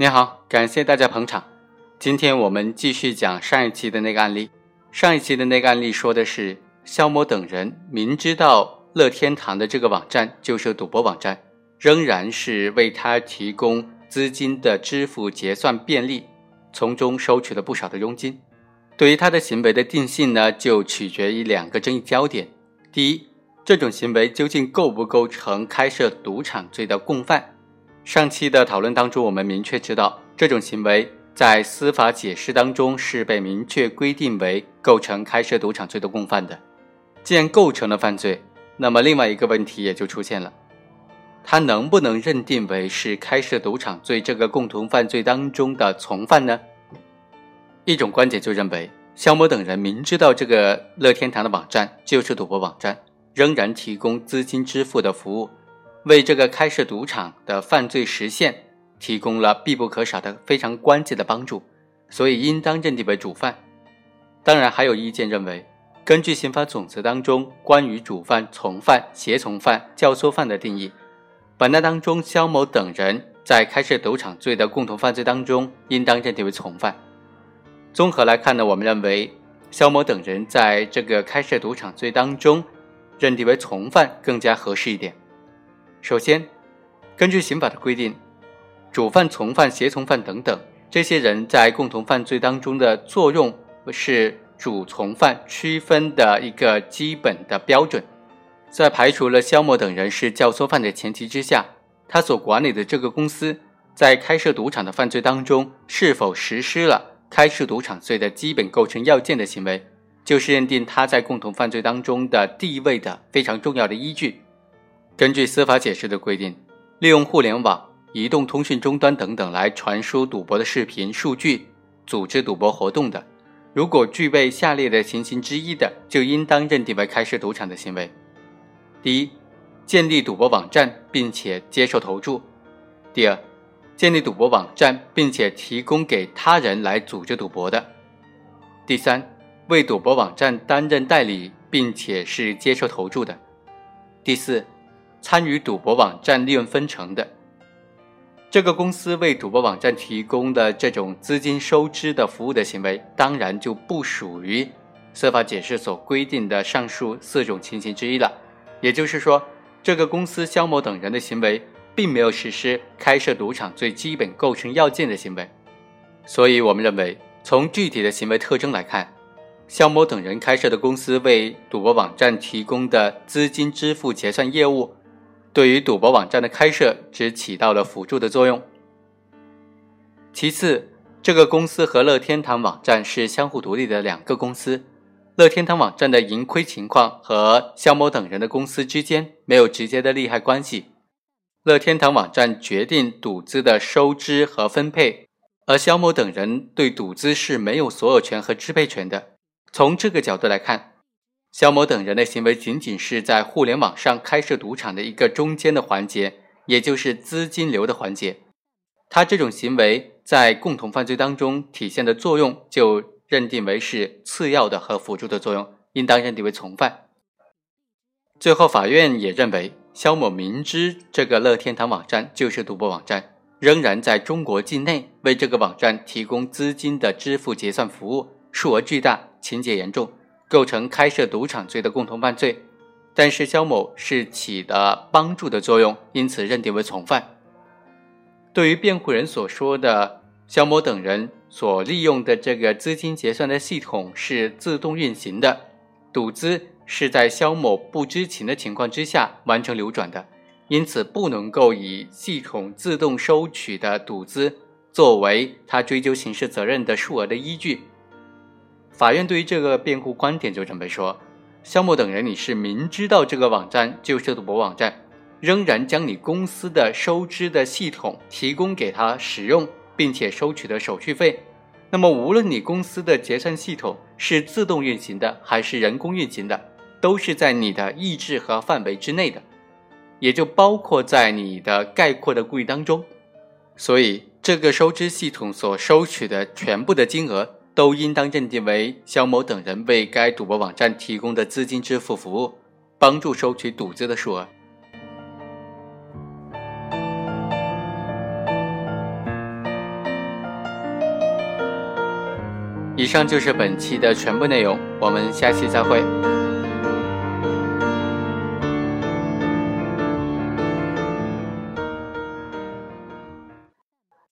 你好，感谢大家捧场。今天我们继续讲上一期的那个案例。上一期的那个案例说的是肖某等人明知道乐天堂的这个网站就是赌博网站，仍然是为他提供资金的支付结算便利，从中收取了不少的佣金。对于他的行为的定性呢，就取决于两个争议焦点：第一，这种行为究竟构不构成开设赌场罪的共犯？上期的讨论当中，我们明确知道，这种行为在司法解释当中是被明确规定为构成开设赌场罪的共犯的。既然构成了犯罪，那么另外一个问题也就出现了：他能不能认定为是开设赌场罪这个共同犯罪当中的从犯呢？一种观点就认为，肖某等人明知道这个乐天堂的网站就是赌博网站，仍然提供资金支付的服务。为这个开设赌场的犯罪实现提供了必不可少的非常关键的帮助，所以应当认定为主犯。当然，还有意见认为，根据刑法总则当中关于主犯、从犯、协从犯、教唆犯的定义，本案当中肖某等人在开设赌场罪的共同犯罪当中，应当认定为从犯。综合来看呢，我们认为肖某等人在这个开设赌场罪当中认定为从犯更加合适一点。首先，根据刑法的规定，主犯、从犯、协从犯等等这些人在共同犯罪当中的作用是主从犯区分的一个基本的标准。在排除了肖某等人是教唆犯的前提之下，他所管理的这个公司在开设赌场的犯罪当中是否实施了开设赌场罪的基本构成要件的行为，就是认定他在共同犯罪当中的地位的非常重要的依据。根据司法解释的规定，利用互联网、移动通讯终端等等来传输赌博的视频、数据，组织赌博活动的，如果具备下列的情形之一的，就应当认定为开设赌场的行为：第一，建立赌博网站并且接受投注；第二，建立赌博网站并且提供给他人来组织赌博的；第三，为赌博网站担任代理并且是接受投注的；第四。参与赌博网站利润分成的这个公司为赌博网站提供的这种资金收支的服务的行为，当然就不属于司法解释所规定的上述四种情形之一了。也就是说，这个公司肖某等人的行为并没有实施开设赌场最基本构成要件的行为。所以，我们认为，从具体的行为特征来看，肖某等人开设的公司为赌博网站提供的资金支付结算业务。对于赌博网站的开设只起到了辅助的作用。其次，这个公司和乐天堂网站是相互独立的两个公司，乐天堂网站的盈亏情况和肖某等人的公司之间没有直接的利害关系。乐天堂网站决定赌资的收支和分配，而肖某等人对赌资是没有所有权和支配权的。从这个角度来看。肖某等人的行为仅仅是在互联网上开设赌场的一个中间的环节，也就是资金流的环节。他这种行为在共同犯罪当中体现的作用，就认定为是次要的和辅助的作用，应当认定为从犯。最后，法院也认为，肖某明知这个乐天堂网站就是赌博网站，仍然在中国境内为这个网站提供资金的支付结算服务，数额巨大，情节严重。构成开设赌场罪的共同犯罪，但是肖某是起的帮助的作用，因此认定为从犯。对于辩护人所说的肖某等人所利用的这个资金结算的系统是自动运行的，赌资是在肖某不知情的情况之下完成流转的，因此不能够以系统自动收取的赌资作为他追究刑事责任的数额的依据。法院对于这个辩护观点就准备说，肖某等人你是明知道这个网站就是赌博网站，仍然将你公司的收支的系统提供给他使用，并且收取的手续费。那么无论你公司的结算系统是自动运行的还是人工运行的，都是在你的意志和范围之内的，也就包括在你的概括的故意当中。所以这个收支系统所收取的全部的金额。都应当认定为肖某等人为该赌博网站提供的资金支付服务帮助收取赌资的数额。以上就是本期的全部内容我们下期再会。